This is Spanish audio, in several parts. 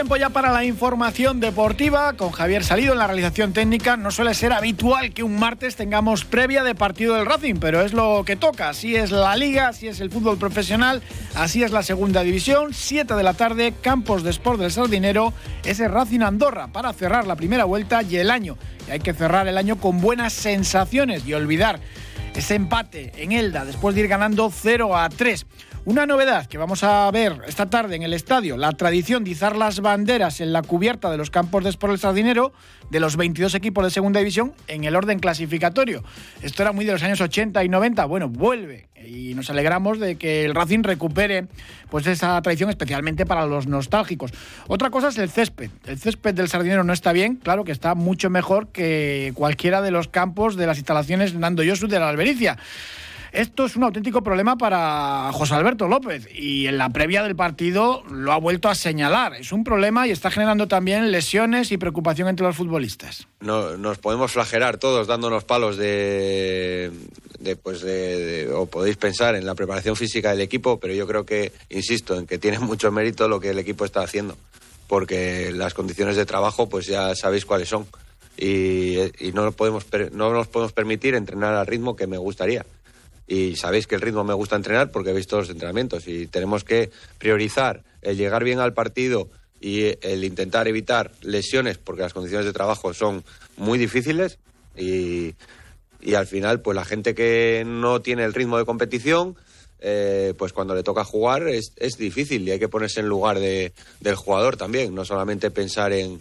Tiempo ya para la información deportiva con Javier Salido en la realización técnica. No suele ser habitual que un martes tengamos previa de partido del Racing, pero es lo que toca. Así es la liga, así es el fútbol profesional, así es la segunda división. 7 de la tarde, Campos de Sport del Sardinero, ese Racing Andorra para cerrar la primera vuelta y el año. Y hay que cerrar el año con buenas sensaciones y olvidar ese empate en Elda después de ir ganando 0 a 3. Una novedad que vamos a ver esta tarde en el estadio, la tradición de izar las banderas en la cubierta de los campos de Sport El Sardinero de los 22 equipos de segunda división en el orden clasificatorio. Esto era muy de los años 80 y 90. Bueno, vuelve y nos alegramos de que el Racing recupere pues esa tradición especialmente para los nostálgicos. Otra cosa es el césped. El césped del Sardinero no está bien, claro que está mucho mejor que cualquiera de los campos de las instalaciones Nando Yosu de la Albericia. Esto es un auténtico problema para José Alberto López y en la previa del partido lo ha vuelto a señalar. Es un problema y está generando también lesiones y preocupación entre los futbolistas. No, nos podemos flagelar todos dándonos palos de, pues de, o podéis pensar en la preparación física del equipo, pero yo creo que, insisto, en que tiene mucho mérito lo que el equipo está haciendo, porque las condiciones de trabajo pues ya sabéis cuáles son. Y, y no, podemos, no nos podemos permitir entrenar al ritmo que me gustaría y sabéis que el ritmo me gusta entrenar porque he visto los entrenamientos y tenemos que priorizar el llegar bien al partido y el intentar evitar lesiones porque las condiciones de trabajo son muy difíciles y, al final pues la gente que no tiene el ritmo de competición eh, pues cuando le toca jugar es, es, difícil y hay que ponerse en lugar de, del jugador también, no solamente pensar en,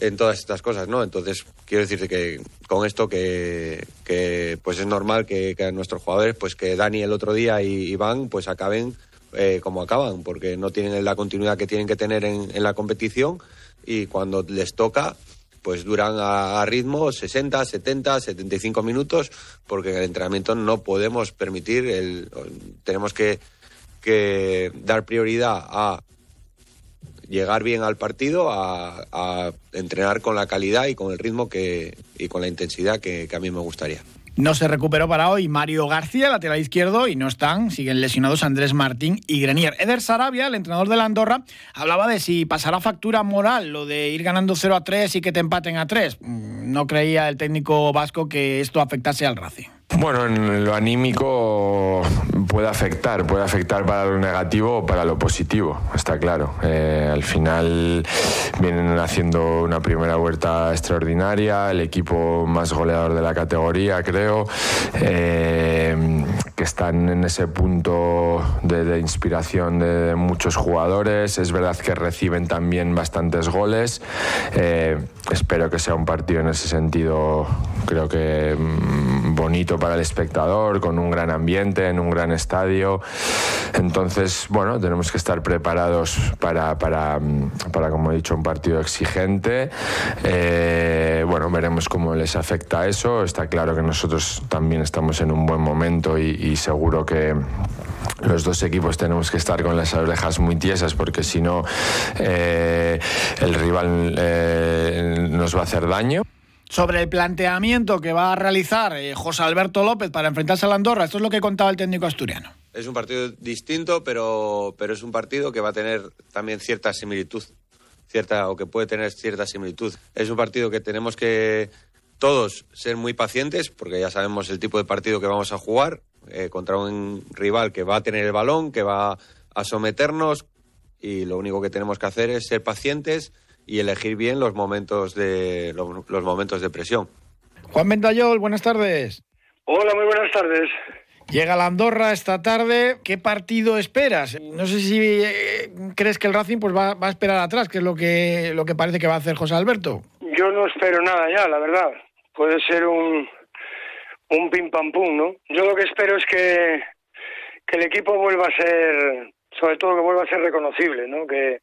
en todas estas cosas, ¿no? Entonces, quiero decirte que con esto que, pues es normal que, que, nuestros jugadores, pues que Dani el otro día y Iván, pues acaben eh, como acaban, porque no tienen la continuidad que tienen que tener en, la competición y cuando les toca, pues duran a, ritmo 60, 70, 75 minutos, porque en el entrenamiento no podemos permitir, el, tenemos que, que dar prioridad a llegar bien al partido, a, entrenar con la calidad y con el ritmo que, y con la intensidad que, a mí me gustaría. No se recuperó para hoy Mario García, lateral izquierdo, y no están, siguen lesionados Andrés Martín y Grenier. Eder Sarabia, el entrenador de la Andorra, hablaba de si pasará factura moral lo de ir ganando 0 a 3 y que te empaten a 3. Mm, no creía el técnico vasco que esto afectase al Racing. Bueno, en lo anímico puede afectar, puede afectar para lo negativo o para lo positivo, está claro. Eh, al final vienen haciendo una primera vuelta extraordinaria, el equipo más goleador de la categoría, creo, eh, que están en ese punto de, inspiración de, muchos jugadores. Es verdad que reciben también bastantes goles. Eh, espero que sea un partido en ese sentido, creo que mm, para el espectador, con un gran ambiente, en un gran estadio. Entonces, bueno, tenemos que estar preparados para, para, para como he dicho, un partido exigente. Eh, bueno, veremos cómo les afecta eso. Está claro que nosotros también estamos en un buen momento y, seguro que los dos equipos tenemos que estar con las orejas muy tiesas porque si no eh, el rival eh, nos va a hacer daño sobre el planteamiento que va a realizar eh, José Alberto López para enfrentarse a la Andorra. Esto es lo que contaba el técnico asturiano. Es un partido distinto, pero, pero es un partido que va a tener también cierta similitud, cierta, o que puede tener cierta similitud. Es un partido que tenemos que todos ser muy pacientes, porque ya sabemos el tipo de partido que vamos a jugar eh, contra un rival que va a tener el balón, que va a someternos, y lo único que tenemos que hacer es ser pacientes y elegir bien los momentos de, los, momentos de presión. Juan Ventayol, buenas tardes. Hola, muy buenas tardes. Llega la Andorra esta tarde. ¿Qué partido esperas? No sé si eh, crees que el Racing pues va, a esperar atrás, que es lo que, lo que parece que va a hacer José Alberto. Yo no espero nada ya, la verdad. Puede ser un, un pim pam pum, ¿no? Yo lo que espero es que, que el equipo vuelva a ser, sobre todo que vuelva a ser reconocible, ¿no? Que,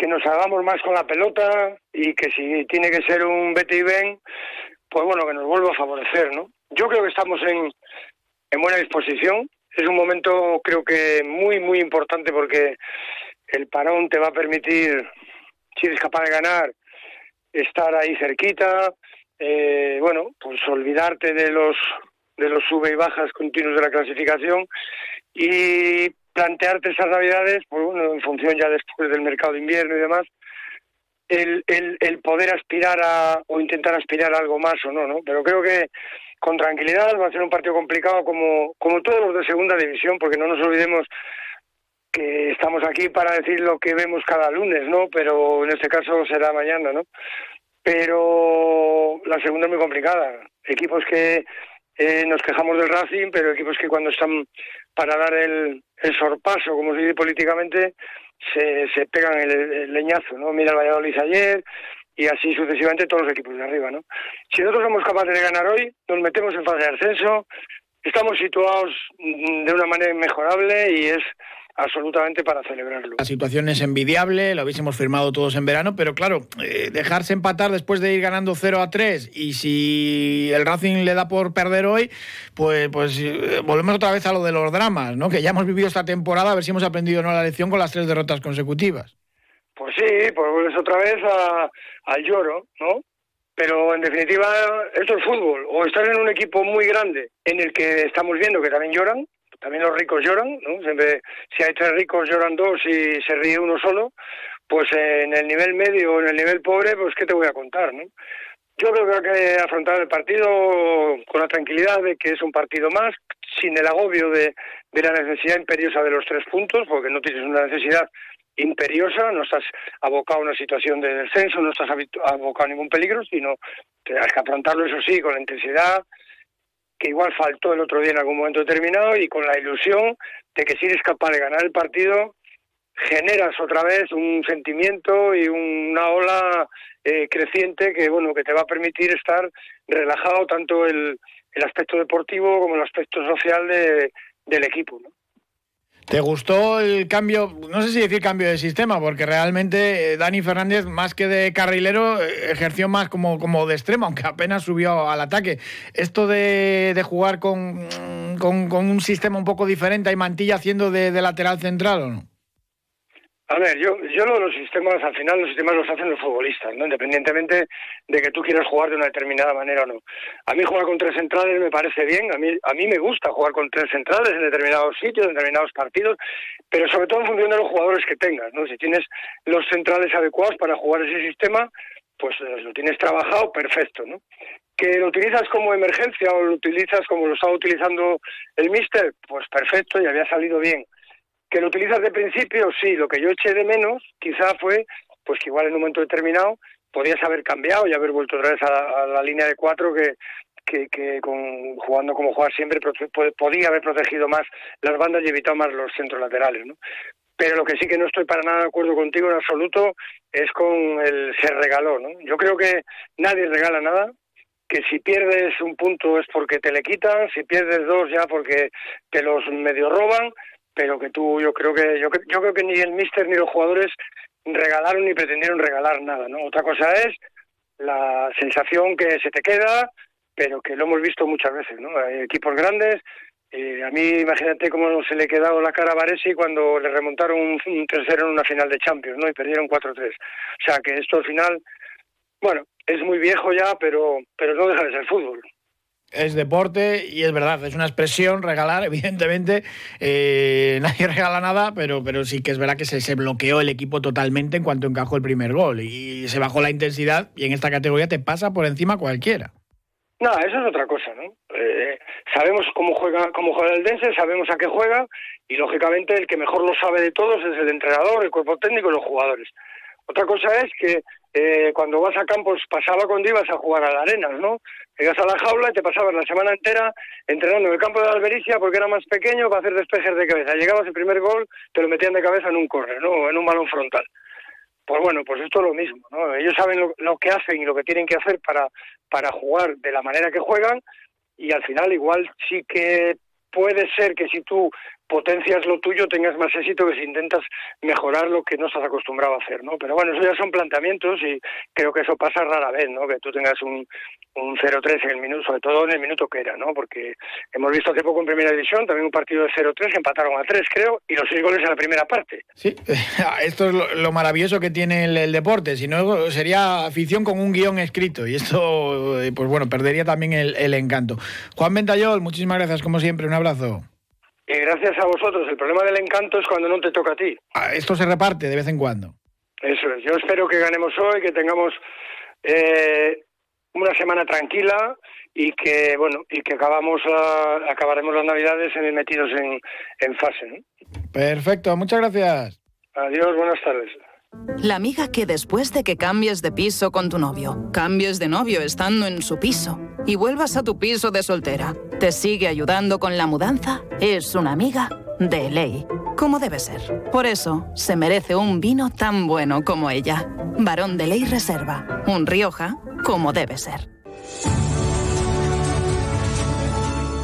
que nos hagamos más con la pelota y que si tiene que ser un vete y ven, pues bueno, que nos vuelva a favorecer, ¿no? Yo creo que estamos en, en buena disposición. Es un momento, creo que muy, muy importante porque el parón te va a permitir, si eres capaz de ganar, estar ahí cerquita, eh, bueno, pues olvidarte de los de los sube y bajas continuos de la clasificación y plantearte esas navidades, pues bueno, en función ya después del mercado de invierno y demás, el, el, poder aspirar a o intentar aspirar a algo más o no, ¿no? Pero creo que con tranquilidad va a ser un partido complicado como, como todos los de segunda división, porque no nos olvidemos que estamos aquí para decir lo que vemos cada lunes, ¿no? Pero en este caso será mañana, ¿no? Pero la segunda es muy complicada. Equipos que eh, nos quejamos del Racing, pero equipos que cuando están para dar el, el sorpaso, como se dice políticamente, se, se pegan el, leñazo, ¿no? Mira el Valladolid ayer y así sucesivamente todos los equipos de arriba, ¿no? Si nosotros somos capaces de ganar hoy, nos metemos en fase de ascenso, estamos situados de una manera inmejorable y es absolutamente para celebrarlo. La situación es envidiable, lo hubiésemos firmado todos en verano, pero claro, eh, dejarse empatar después de ir ganando 0 a 3 y si el Racing le da por perder hoy, pues, pues eh, volvemos otra vez a lo de los dramas, ¿no? Que ya hemos vivido esta temporada, a ver si hemos aprendido no la lección con las tres derrotas consecutivas. Pues sí, pues vuelves otra vez al lloro, ¿no? Pero en definitiva, esto es fútbol. O estar en un equipo muy grande en el que estamos viendo que también lloran, también los ricos lloran, ¿no? Siempre, si hay tres ricos lloran dos y se ríe uno solo, pues en el nivel medio o en el nivel pobre, pues qué te voy a contar, ¿no? Yo creo que hay que afrontar el partido con la tranquilidad de que es un partido más, sin el agobio de, de la necesidad imperiosa de los tres puntos, porque no tienes una necesidad imperiosa, no estás abocado a una situación de descenso, no estás abocado a ningún peligro, sino tendrás que afrontarlo, eso sí, con la intensidad, que igual faltó el otro día en algún momento determinado y con la ilusión de que si eres capaz de ganar el partido, generas otra vez un sentimiento y una ola eh, creciente que bueno que te va a permitir estar relajado tanto el, el aspecto deportivo como el aspecto social de, del equipo. ¿Te gustó el cambio, no sé si decir cambio de sistema, porque realmente eh, Dani Fernández, más que de carrilero, eh, ejerció más como, como de extremo, aunque apenas subió al ataque. Esto de, de jugar con, con, un sistema un poco diferente, ¿hay Mantilla haciendo de, de lateral central o no? A ver, yo, yo los sistemas, al final los sistemas los hacen los futbolistas, ¿no? Independientemente de que tú quieras jugar de una determinada manera o no. A mí jugar con tres centrales me parece bien, a mí, a mí me gusta jugar con tres centrales en determinados sitios, en determinados partidos, pero sobre todo en función de los jugadores que tengas, ¿no? Si tienes los centrales adecuados para jugar ese sistema, pues eh, lo tienes trabajado, perfecto, ¿no? Que lo utilizas como emergencia o lo utilizas como lo estaba utilizando el míster, pues perfecto y había salido bien ¿Que lo utilizas de principio? Sí, lo que yo eché de menos quizá fue pues que igual en un momento determinado podías haber cambiado y haber vuelto otra vez a la, línea de cuatro que, que, que con, jugando como jugar siempre podía haber protegido más las bandas y evitado más los centros laterales, ¿no? Pero lo que sí que no estoy para nada de acuerdo contigo en absoluto es con el se regaló, ¿no? Yo creo que nadie regala nada, que si pierdes un punto es porque te le quitan, si pierdes dos ya porque te los medio roban, pero que tú, yo creo que yo, yo creo que ni el míster ni los jugadores regalaron ni pretendieron regalar nada, ¿no? Otra cosa es la sensación que se te queda, pero que lo hemos visto muchas veces, ¿no? Hay equipos grandes, eh, a mí imagínate cómo se le quedado la cara a Varesi cuando le remontaron un, un tercero en una final de Champions, ¿no? Y perdieron 4-3. O sea, que esto al final, bueno, es muy viejo ya, pero, pero no deja de ser fútbol es deporte y es verdad, es una expresión regalar, evidentemente. Eh, nadie regala nada, pero, pero sí que es verdad que se, bloqueó el equipo totalmente en cuanto encajó el primer gol y se bajó la intensidad y en esta categoría te pasa por encima cualquiera. No, eso es otra cosa, ¿no? Eh, sabemos cómo juega, cómo juega el Dense, sabemos a qué juega y lógicamente el que mejor lo sabe de todos es el entrenador, el cuerpo técnico y los jugadores. Otra cosa es que eh, cuando vas a campos, pasaba cuando ibas a jugar a la arena, ¿no? Llegas a la jaula y te pasabas la semana entera entrenando en el campo de la Albericia porque era más pequeño para hacer despejes de cabeza. Llegabas el primer gol, te lo metían de cabeza en un correr, ¿no? En un balón frontal. Pues bueno, pues esto es lo mismo, ¿no? Ellos saben lo, lo que hacen y lo que tienen que hacer para, para jugar de la manera que juegan y al final igual sí que puede ser que si tú potencias lo tuyo tengas más éxito que si intentas mejorar lo que no estás acostumbrado a hacer, ¿no? Pero bueno, eso ya son planteamientos y creo que eso pasa rara vez, ¿no? Que tú tengas un, un 0-3 en el minuto, sobre todo en el minuto que era, ¿no? Porque hemos visto hace poco en Primera División también un partido de 0-3, empataron a 3, creo, y los seis goles en la primera parte. Sí, esto es lo, maravilloso que tiene el, deporte, si no sería afición con un guion escrito y esto, eh, pues bueno, perdería también el, el encanto. Juan Ventayol, muchísimas gracias como siempre, un abrazo. Gracias a vosotros. El problema del encanto es cuando no te toca a ti. Ah, esto se reparte de vez en cuando. Eso es. Yo espero que ganemos hoy, que tengamos eh, una semana tranquila y que bueno y que acabamos acabaremos las navidades metidos en, en fase. Perfecto. Muchas gracias. Adiós. Buenas tardes. La amiga que después de que cambies de piso con tu novio, cambies de novio estando en su piso y vuelvas a tu piso de soltera, te sigue ayudando con la mudanza, es una amiga de ley, como debe ser. Por eso se merece un vino tan bueno como ella. Varón de ley reserva, un Rioja como debe ser.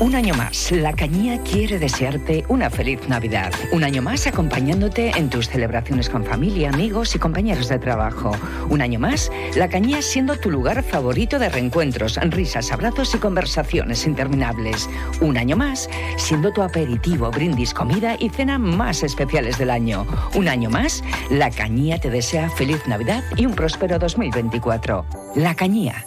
Un año más, La Cañía quiere desearte una feliz Navidad. Un año más acompañándote en tus celebraciones con familia, amigos y compañeros de trabajo. Un año más, La Cañía siendo tu lugar favorito de reencuentros, risas, abrazos y conversaciones interminables. Un año más, siendo tu aperitivo, brindis, comida y cena más especiales del año. Un año más, La Cañía te desea feliz Navidad y un próspero 2024. La Cañía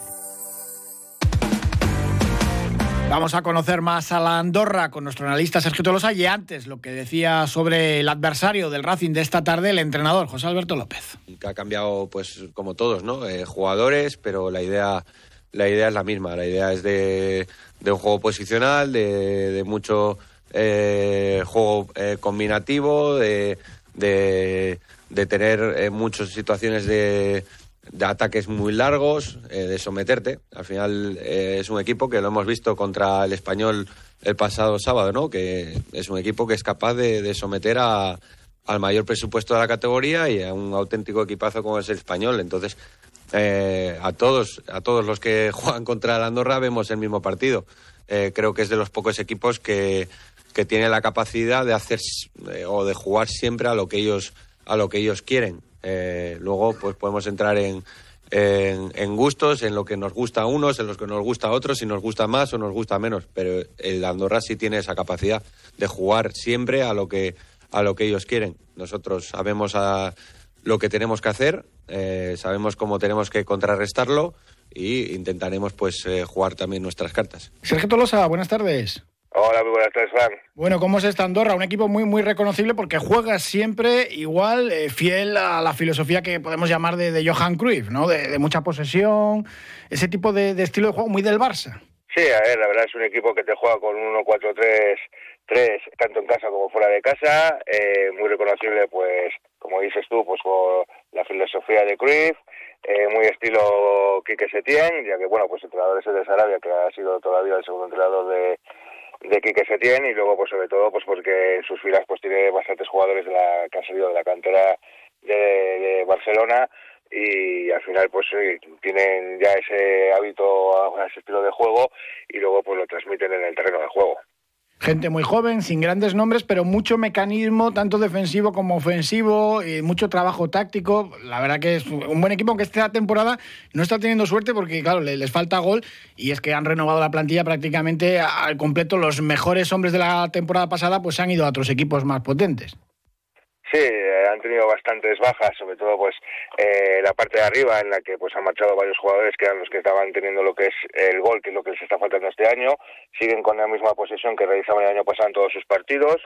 Vamos a conocer más a la Andorra con nuestro analista Sergio Tolosa y antes lo que decía sobre el adversario del Racing de esta tarde, el entrenador José Alberto López. Que ha cambiado, pues como todos, ¿no? Eh, jugadores, pero la idea, la idea es la misma. La idea es de, un juego posicional, de, mucho eh, juego eh, combinativo, de, de tener muchas situaciones de de ataques muy largos, eh, de someterte. Al final eh, es un equipo que lo hemos visto contra el español el pasado sábado, ¿no? Que es un equipo que es capaz de, someter a, al mayor presupuesto de la categoría y a un auténtico equipazo como es el español. Entonces, eh, a todos, a todos los que juegan contra el Andorra vemos el mismo partido. creo que es de los pocos equipos que, que tiene la capacidad de hacer o de jugar siempre a lo que ellos a lo que ellos quieren. Eh, luego, pues podemos entrar en, en, gustos, en lo que nos gusta a unos, en lo que nos gusta a otros, si nos gusta más o nos gusta menos. Pero el Andorra sí tiene esa capacidad de jugar siempre a lo que, a lo que ellos quieren. Nosotros sabemos a lo que tenemos que hacer, eh, sabemos cómo tenemos que contrarrestarlo y intentaremos pues eh, jugar también nuestras cartas. Sergio Tolosa, buenas tardes. Hola, muy buenas tardes, Juan. Bueno, ¿cómo es esta Andorra? Un equipo muy, muy reconocible porque juega siempre igual, eh, fiel a la filosofía que podemos llamar de, Johan Cruyff, ¿no? De, mucha posesión, ese tipo de, estilo de juego muy del Barça. Sí, a ver, la verdad es un equipo que te juega con 1-4-3, 3 tanto en casa como fuera de casa, eh, muy reconocible, pues, como dices tú, pues por la filosofía de Cruyff, eh, muy estilo Quique Setién, ya que, bueno, pues entrenador ese de Sarabia, que ha sido todavía el segundo entrenador de de Quique Setién y luego pues sobre todo pues porque en sus filas pues tiene bastantes jugadores de la que han salido de la cantera de, Barcelona y al final pues tienen ya ese hábito, ese estilo de juego y luego pues lo transmiten en el terreno de juego gente muy joven, sin grandes nombres, pero mucho mecanismo, tanto defensivo como ofensivo, y mucho trabajo táctico. La verdad que es un buen equipo que esta temporada no está teniendo suerte porque, claro, les falta gol y es que han renovado la plantilla prácticamente al completo. Los mejores hombres de la temporada pasada pues han ido a otros equipos más potentes. Sí, han tenido bastantes bajas, sobre todo pues eh, la parte de arriba en la que pues han marchado varios jugadores que eran los que estaban teniendo lo que es el gol, que es lo que les está faltando este año. Siguen con la misma posesión que realizaban el año pasado en todos sus partidos.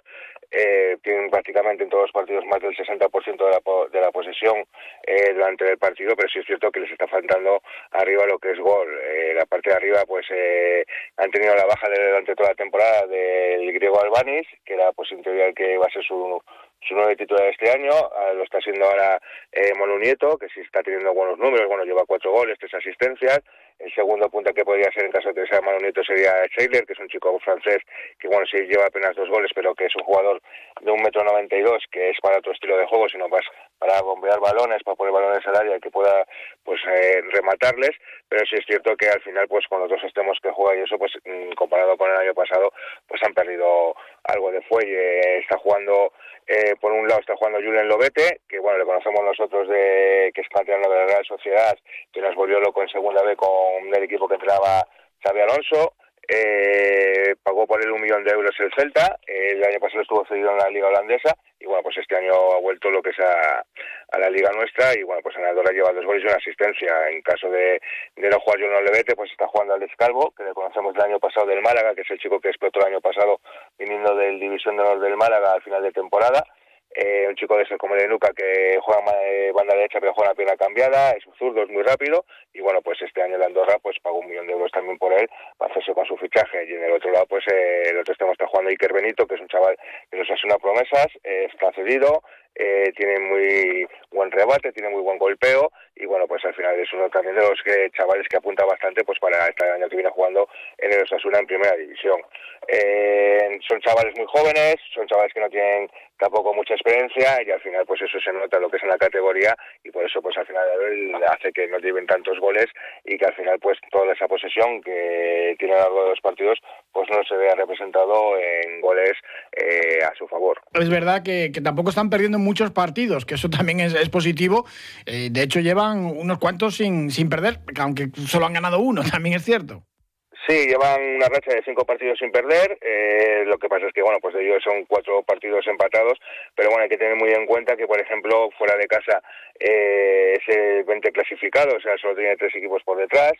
Eh, tienen prácticamente en todos los partidos más del 60% de la, de la posesión eh, durante el partido, pero sí es cierto que les está faltando arriba lo que es gol. Eh, la parte de arriba pues eh, han tenido la baja de, durante toda la temporada del griego Albanis, que era pues en teoría el que va a ser su su nuevo título de este año, ah, lo está haciendo ahora eh, Nieto, que sí está teniendo buenos números, bueno, lleva cuatro goles, tres asistencias, El segundo punta que podría ser en caso de sea Manu Nieto sería Shailer, que es un chico francés que bueno sí lleva apenas dos goles, pero que es un jugador de un metro noventa y dos, que es para otro estilo de juego, sino más para bombear balones, para poner balones al área y que pueda pues eh, rematarles, pero sí es cierto que al final pues con los dos extremos que juega y eso pues mm, comparado con el año pasado pues han perdido algo de fuelle, está jugando eh, por un lado está jugando Julen Lobete, que bueno, le conocemos nosotros de que es canterano de la Real Sociedad, que nos volvió loco en segunda B con el equipo que entraba Xavi Alonso, eh, pagó por él un millón de euros el Celta, el año pasado estuvo cedido en la liga holandesa y bueno, pues este año ha vuelto lo que es a, la liga nuestra y bueno, pues en Andorra lleva dos goles y una asistencia. En caso de, de no jugar Julen Levete, pues está jugando al Descalvo, que le conocemos el año pasado del Málaga, que es el chico que explotó el año pasado viniendo del División de Honor del Málaga al final de temporada eh, un chico de ese como de Nuca que juega eh, banda derecha pero juega la pierna cambiada, es un zurdo, es muy rápido y bueno, pues este año el Andorra pues pagó un millón de euros también por él para hacerse con su fichaje y en el otro lado pues eh, el otro extremo está jugando Iker Benito que es un chaval que nos hace una promesas, está cedido, eh, tiene muy buen rebate, tiene muy buen golpeo y bueno, pues al final es uno también de los que, chavales que apunta bastante pues para este año que viene jugando en el Osasuna en primera división. Eh, son chavales muy jóvenes, son chavales que no tienen tampoco mucha experiencia y al final pues eso se nota lo que es en la categoría y por eso pues al final hace que no lleven tantos goles y que al final pues toda esa posesión que tiene a lo largo de los partidos pues no se vea representado en goles eh, a su favor. Es verdad que, que tampoco están perdiendo muchos partidos, que eso también es, es positivo. Eh, de hecho, llevan unos cuantos sin, sin perder, aunque solo han ganado uno, también es cierto. Sí, llevan una racha de cinco partidos sin perder. Eh, lo que pasa es que, bueno, pues de ellos son cuatro partidos empatados. Pero bueno, hay que tener muy en cuenta que, por ejemplo, fuera de casa eh, es el 20 clasificado, o sea, solo tiene tres equipos por detrás.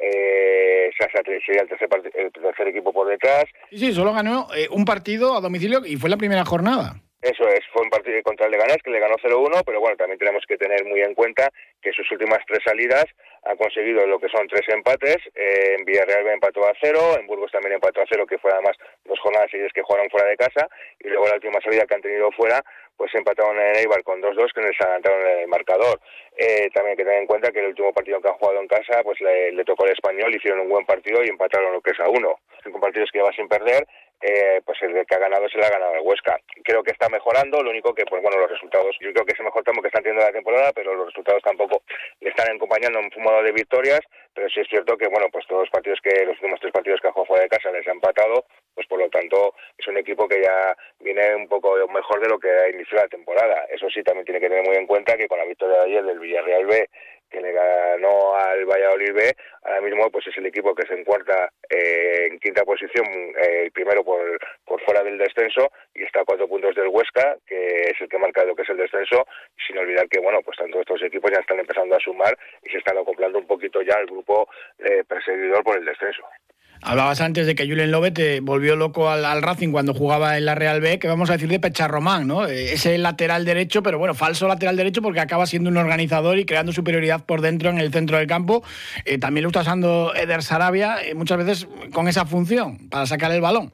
Eh, Sasa sería el tercer, el tercer equipo por detrás. Sí, sí, solo ganó eh, un partido a domicilio y fue la primera jornada. Eso es, fue un partido contra el Leganés que le ganó 0-1, pero bueno, también tenemos que tener muy en cuenta que sus últimas tres salidas han conseguido lo que son tres empates. Eh, en Villarreal empató a cero, en Burgos también empató a cero, que fue además dos jornadas seguidas que jugaron fuera de casa, y luego la última salida que han tenido fuera, pues empataron en Eibar con 2-2 que les adelantaron el marcador. Eh, también hay que tener en cuenta que el último partido que han jugado en casa, pues le, tocó el español, hicieron un buen partido y empataron lo que es a uno. Cinco partidos que lleva sin perder eh, pues el que ha ganado se le ha ganado el Huesca. Creo que está mejorando, lo único que, pues bueno, los resultados, yo creo que es el mejor tramo que están teniendo la temporada, pero los resultados tampoco le están acompañando en modo de victorias, pero sí es cierto que, bueno, pues todos los partidos que, los últimos tres partidos que ha jugado fuera de casa les ha empatado, pues por lo tanto es un equipo que ya viene un poco mejor de lo que ha iniciado la temporada. Eso sí, también tiene que tener muy en cuenta que con la victoria de ayer del Villarreal B que le ganó al Valladolid B, ahora mismo pues es el equipo que se encuentra eh, en quinta posición, eh, primero por, por fuera del descenso, y está a cuatro puntos del Huesca, que es el que marca lo que es el descenso, sin olvidar que bueno, pues tanto estos equipos ya están empezando a sumar y se están acoplando un poquito ya al grupo eh, perseguidor por el descenso. Hablabas antes de que Julen Lobete volvió loco al, Racing cuando jugaba en la Real B, que vamos a decir de Pecharromán, ¿no? Eh, ese lateral derecho, pero bueno, falso lateral derecho porque acaba siendo un organizador y creando superioridad por dentro en el centro del campo. Eh, también lo está usando Eder Sarabia eh, muchas veces con esa función, para sacar el balón.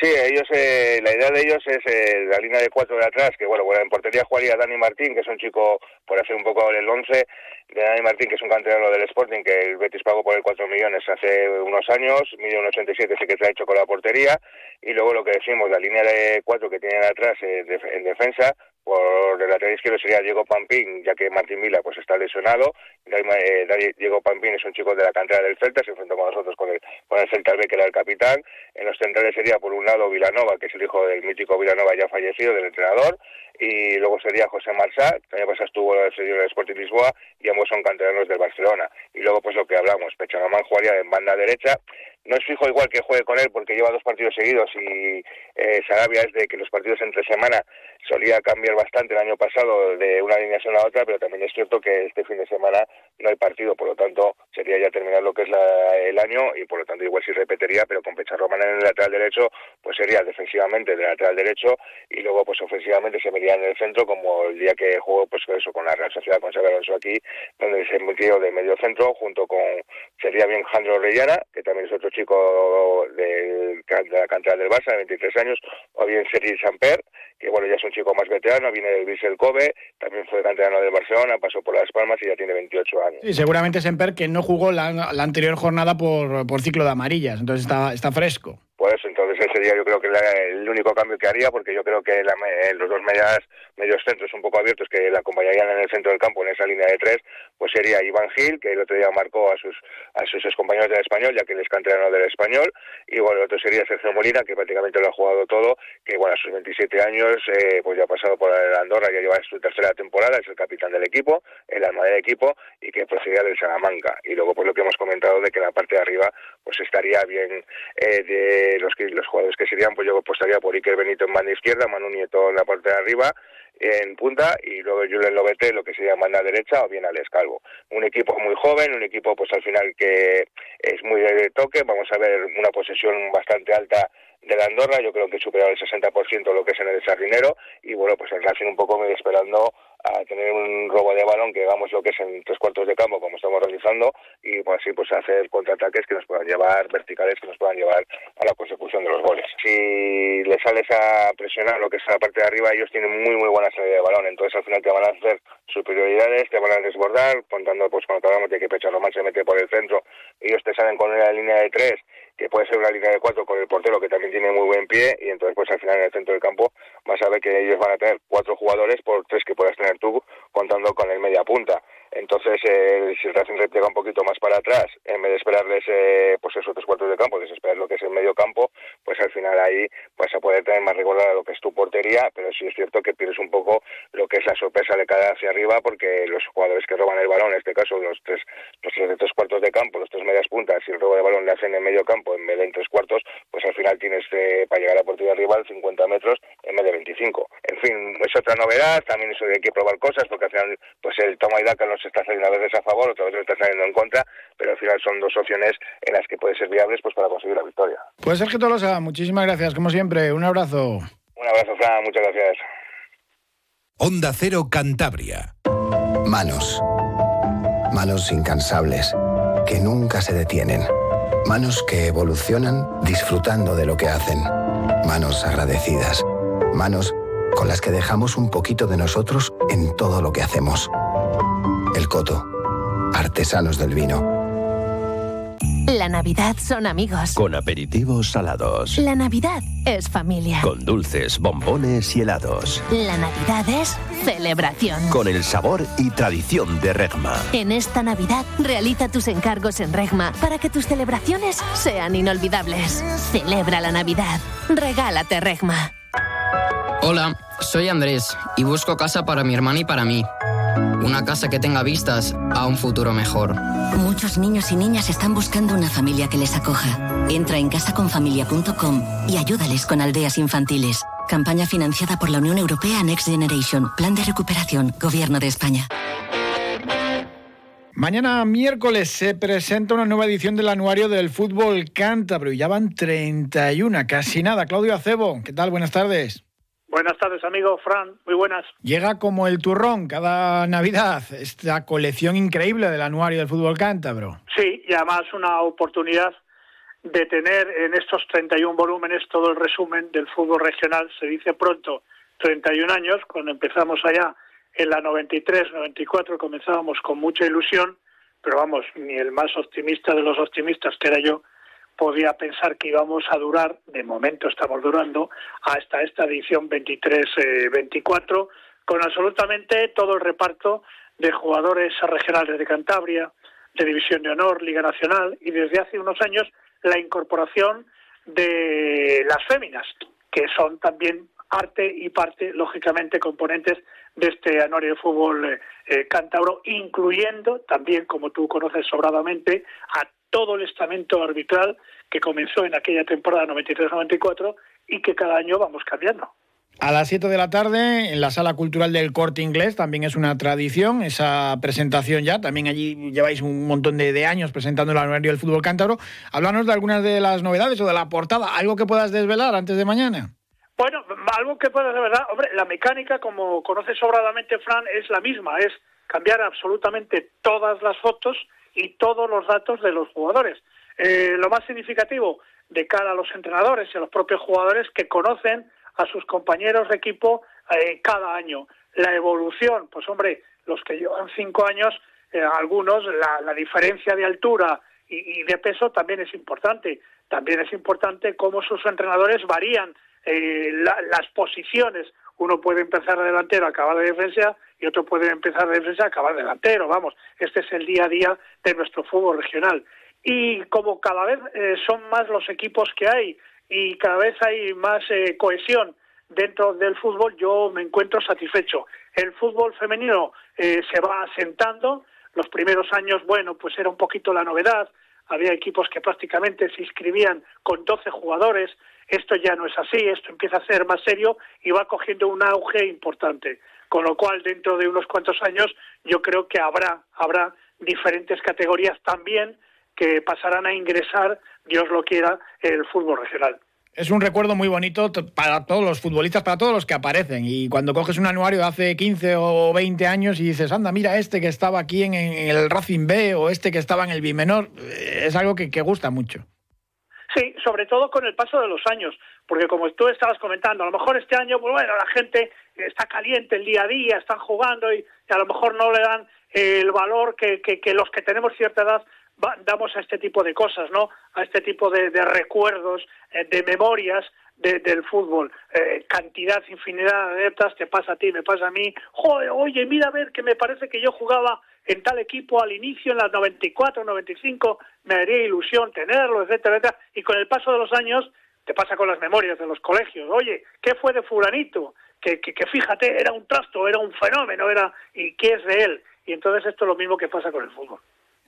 Sí, ellos, la idea de ellos es la línea de cuatro de atrás, que bueno, bueno, en portería jugaría Dani Martín, que es un chico, por hacer un poco el once, de Dani Martín, que es un canterano del Sporting, que el Betis pagó por él 4 millones hace unos años, millón 87 sí que se ha hecho con la portería, y luego lo que decimos, la línea de cuatro que tienen atrás eh, en defensa, por el lateral izquierdo sería Diego Pampín, ya que Martín Vila pues está lesionado. Eh, Diego Pampín es un chico de la cantera del Celta, se enfrentó con nosotros con el, con el Celta B, que era el capitán. En los centrales sería por un lado Vilanova, que es el hijo del mítico Vilanova ya fallecido, del entrenador, y luego sería José Marsá, año pasado estuvo en el Sporting Lisboa, y ambos son canteranos del Barcelona. Y luego pues lo que hablamos, Pechanamán jugaría en banda derecha, no es fijo igual que juegue con él porque lleva dos partidos seguidos y eh, Sarabia es de que los partidos entre semana solía cambiar bastante el año pasado de una alineación a otra, pero también es cierto que este fin de semana no hay partido, por lo tanto sería ya terminar lo que es el año y por lo tanto igual sí repetiría, pero con Pecharroman en el lateral derecho, pues sería defensivamente del lateral derecho y luego pues ofensivamente se vería en el centro como el día que jugó pues eso con la Real Sociedad con Xabi Alonso aquí, donde se metió de medio centro junto con sería bien Jandro Reyana, que también es otro chico de la cantera del Barça, de 23 años, o bien Sergi Samper, que bueno, ya es un chico más veterano, viene del Vissel Kobe, también fue canterano del Barcelona, pasó por Las Palmas y ya tiene 28 años. Sí, seguramente Semper que no jugó la, anterior jornada por, por ciclo de amarillas, entonces está, está fresco. Pues entonces ese sería yo creo que el único cambio que haría, porque yo creo que los dos medias, medios centros un poco abiertos que la acompañarían en el centro del campo, en esa línea de tres, pues sería Iván Gil, que el otro día marcó a sus a sus compañeros del español, ya que él es canterano del español, y bueno, el otro sería Sergio Molina, que prácticamente lo ha jugado todo, que bueno, a sus 27 años, eh, pues ya ha pasado por el Andorra, ya lleva su tercera temporada, es el capitán del equipo, el alma del equipo, y que procedía del Salamanca. Y luego, pues lo que hemos comentado de que la parte de arriba, pues estaría bien eh, de los que los jugadores que serían, pues yo apostaría por Iker Benito en banda izquierda, Manu Nieto en la parte de arriba, en punta, y luego Julen Lobete lo que sería en banda derecha o bien al escalvo. Un equipo muy joven, un equipo pues al final que es muy de toque, vamos a ver una posesión bastante alta de la Andorra, yo creo que supera el 60% lo que es en el Sardinero, y bueno, pues el Racing un poco me esperando a tener un robo de balón que hagamos lo que es en tres cuartos de campo como estamos realizando y pues así pues hacer contraataques que nos puedan llevar verticales que nos puedan llevar a la consecución de los goles. Si le sales a presionar lo que es la parte de arriba ellos tienen muy muy buena salida de balón entonces al final te van a hacer superioridades, te van a desbordar contando pues cuando acabamos de que Pecha Román se mete por el centro ellos te salen con una línea de tres que puede ser una línea de cuatro con el portero que también tiene muy buen pie y entonces pues al final en el centro del campo vas a ver que ellos van a tener cuatro jugadores por tres que puedas tener tú contando con el media punta. Entonces, eh, si el Racing repliega un poquito más para atrás, en vez de esperarles eh, pues esos tres cuartos de campo, desesperar lo que es el medio campo, pues al final ahí vas a poder tener más regular lo que es tu portería, pero sí es cierto que pierdes un poco lo que es la sorpresa de cada hacia arriba, porque los jugadores que roban el balón, en este caso los tres, los tres, cuartos de campo, los tres medias puntas, si el robo de balón le hacen en medio campo en vez de en tres cuartos, pues al final tienes eh, para llegar a portería rival 50 metros en vez de 25. En fin, es otra novedad, también eso de hay que probar cosas, porque al final pues el toma y daca no se está saliendo a veces a favor, otra vez está saliendo en contra, pero al final son dos opciones en las que pueden ser viables pues para conseguir la victoria. Pues Sergio Tolosa, muchísimas gracias, como siempre, un abrazo. Un abrazo, Fran, muchas gracias. Onda Cero Cantabria. Manos. Manos incansables, que nunca se detienen. Manos que evolucionan disfrutando de lo que hacen. Manos agradecidas. Manos con las que dejamos un poquito de nosotros en todo lo que hacemos. El Coto. Artesanos del vino. La Navidad son amigos. Con aperitivos salados. La Navidad es familia. Con dulces, bombones y helados. La Navidad es celebración. Con el sabor y tradición de Regma. En esta Navidad realiza tus encargos en Regma para que tus celebraciones sean inolvidables. Celebra la Navidad. Regálate Regma. Hola, soy Andrés y busco casa para mi hermana y para mí. Una casa que tenga vistas a un futuro mejor. Muchos niños y niñas están buscando una familia que les acoja. Entra en casaconfamilia.com y ayúdales con aldeas infantiles. Campaña financiada por la Unión Europea Next Generation. Plan de recuperación. Gobierno de España. Mañana miércoles se presenta una nueva edición del anuario del fútbol cántabro y ya van 31, casi nada. Claudio Acebo, ¿qué tal? Buenas tardes. Buenas tardes, amigo Fran. Muy buenas. Llega como el turrón cada Navidad esta colección increíble del anuario del fútbol cántabro. Sí, y además una oportunidad de tener en estos 31 volúmenes todo el resumen del fútbol regional. Se dice pronto 31 años, cuando empezamos allá en la 93, 94, comenzábamos con mucha ilusión, pero vamos, ni el más optimista de los optimistas, que era yo, podía pensar que íbamos a durar, de momento estamos durando, hasta esta edición 23-24, con absolutamente todo el reparto de jugadores regionales de Cantabria, de División de Honor, Liga Nacional, y desde hace unos años la incorporación de las féminas, que son también arte y parte, lógicamente, componentes de este anuario de fútbol eh, eh, cántabro, incluyendo también, como tú conoces sobradamente, a todo el estamento arbitral que comenzó en aquella temporada 93-94 y que cada año vamos cambiando. A las 7 de la tarde, en la Sala Cultural del Corte Inglés, también es una tradición esa presentación ya. También allí lleváis un montón de, años presentando el anuario del fútbol cántabro. Háblanos de algunas de las novedades o de la portada. ¿Algo que puedas desvelar antes de mañana? Bueno, algo que puedas desvelar. Hombre, la mecánica, como conoce sobradamente Fran, es la misma. Es cambiar absolutamente todas las fotos y todos los datos de los jugadores. Eh, lo más significativo de cara a los entrenadores y a los propios jugadores que conocen a sus compañeros de equipo eh, cada año. La evolución, pues hombre, los que llevan cinco años, eh, algunos, la, diferencia de altura y, de peso también es importante. También es importante cómo sus entrenadores varían las posiciones. Uno puede empezar de delantero, acabar de defensa, y otro puede empezar de defensa, acabar delantero. Vamos, este es el día a día de nuestro fútbol regional. Y como cada vez eh, son más los equipos que hay y cada vez hay más eh, cohesión dentro del fútbol, yo me encuentro satisfecho. El fútbol femenino eh, se va asentando. Los primeros años, bueno, pues era un poquito la novedad. Había equipos que prácticamente se inscribían con 12 jugadores. Esto ya no es así, esto empieza a ser más serio y va cogiendo un auge importante. Con lo cual, dentro de unos cuantos años, yo creo que habrá, habrá diferentes categorías también que pasarán a ingresar, Dios lo quiera, el fútbol regional. Es un recuerdo muy bonito para todos los futbolistas, para todos los que aparecen. Y cuando coges un anuario de hace 15 o 20 años y dices, anda, mira este que estaba aquí en, el Racing B o este que estaba en el Bimenor, eh, es algo que, gusta mucho. Sí, sobre todo con el paso de los años, porque como tú estabas comentando, a lo mejor este año, pues bueno, la gente está caliente el día a día, están jugando y, a lo mejor no le dan el valor que, que los que tenemos cierta edad damos a este tipo de cosas, ¿no? A este tipo de, recuerdos, eh, de memorias del fútbol. Eh, cantidad, infinidad de adeptas, te pasa a ti, me pasa a mí. Joder, oye, mira a ver que me parece que yo jugaba en tal equipo al inicio, en las 94, 95, me haría ilusión tenerlo, etcétera, etcétera. Y con el paso de los años, te pasa con las memorias de los colegios. Oye, ¿qué fue de fulanito? Que, que, que fíjate, era un trasto, era un fenómeno, era ¿y qué es de él? Y entonces esto es lo mismo que pasa con el fútbol.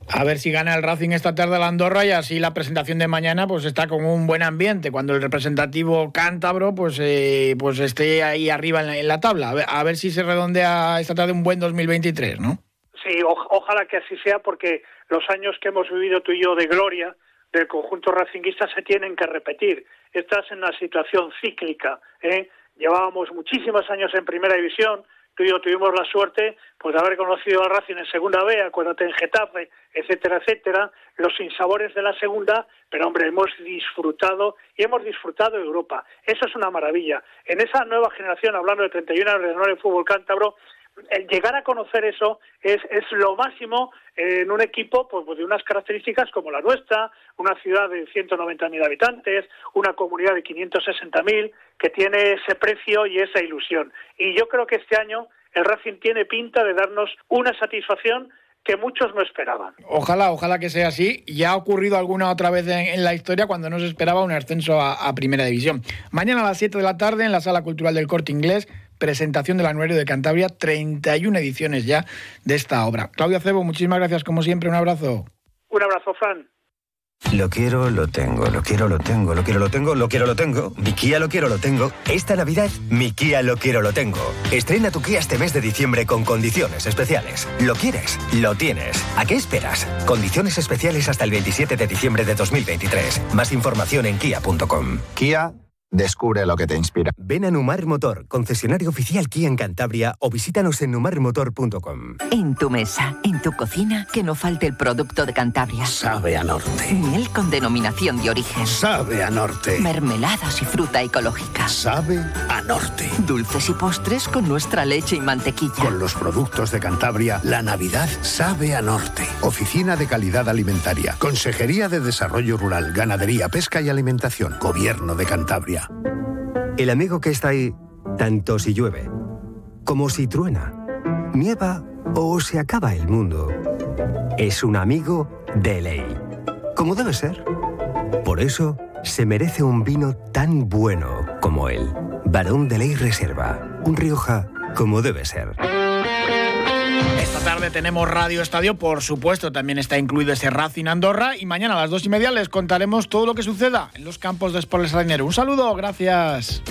A ver si gana el Racing esta tarde a la Andorra y así la presentación de mañana pues está con un buen ambiente. Cuando el representativo cántabro pues, eh, pues esté ahí arriba en la, tabla. A ver, si se redondea esta tarde un buen 2023, ¿no? Sí, ojalá que así sea porque los años que hemos vivido tú y yo de gloria del conjunto racinguista se tienen que repetir. Estás en una situación cíclica. ¿eh? Llevábamos muchísimos años en primera división, tú y yo tuvimos la suerte pues, de haber conocido a Racing en Segunda B, acuérdate en Getafe, etcétera, etcétera, los sinsabores de la Segunda, pero hombre, hemos disfrutado y hemos disfrutado Europa. Eso es una maravilla. En esa nueva generación, hablando de 31 años de fútbol cántabro, el llegar a conocer eso es, es lo máximo en un equipo pues, pues de unas características como la nuestra, una ciudad de 190.000 habitantes, una comunidad de 560.000 que tiene ese precio y esa ilusión. Y yo creo que este año el Racing tiene pinta de darnos una satisfacción que muchos no esperaban. Ojalá, ojalá que sea así. Ya ha ocurrido alguna otra vez en, la historia cuando no se esperaba un ascenso a, a, Primera División. Mañana a las 7 de la tarde en la Sala Cultural del Corte Inglés, presentación del Anuario de Cantabria, 31 ediciones ya de esta obra. Claudia Cebo, muchísimas gracias como siempre, un abrazo. Un abrazo, Fran. Lo quiero, lo tengo, lo quiero, lo tengo, lo quiero, lo tengo, lo quiero, lo tengo. Mi Kia lo quiero, lo tengo. Esta Navidad, mi Kia lo quiero, lo tengo. Estrena tu Kia este mes de diciembre con condiciones especiales. ¿Lo quieres? Lo tienes. ¿A qué esperas? Condiciones especiales hasta el 27 de diciembre de 2023. Más información en kia.com. Kia Descubre lo que te inspira. Ven a Numar Motor, concesionario oficial Kia en Cantabria o visítanos en numarmotor.com. En tu mesa, en tu cocina, que no falte el producto de Cantabria. Sabe a norte. Miel con denominación de origen. Sabe a norte. Mermeladas y fruta ecológica. Sabe a norte. Dulces y postres con nuestra leche y mantequilla. Con los productos de Cantabria, la Navidad sabe a norte. Oficina de Calidad Alimentaria. Consejería de Desarrollo Rural, Ganadería, Pesca y Alimentación. Gobierno de Cantabria. El amigo que está ahí, tanto si llueve, como si truena, nieva o se acaba el mundo, es un amigo de ley. Como debe ser. Por eso se merece un vino tan bueno como él. Barón de Ley Reserva. Un Rioja como debe ser. Tarde tenemos Radio Estadio, por supuesto, también está incluido ese Racing Andorra y mañana a las dos y media les contaremos todo lo que suceda en los campos de Sport Un saludo, gracias.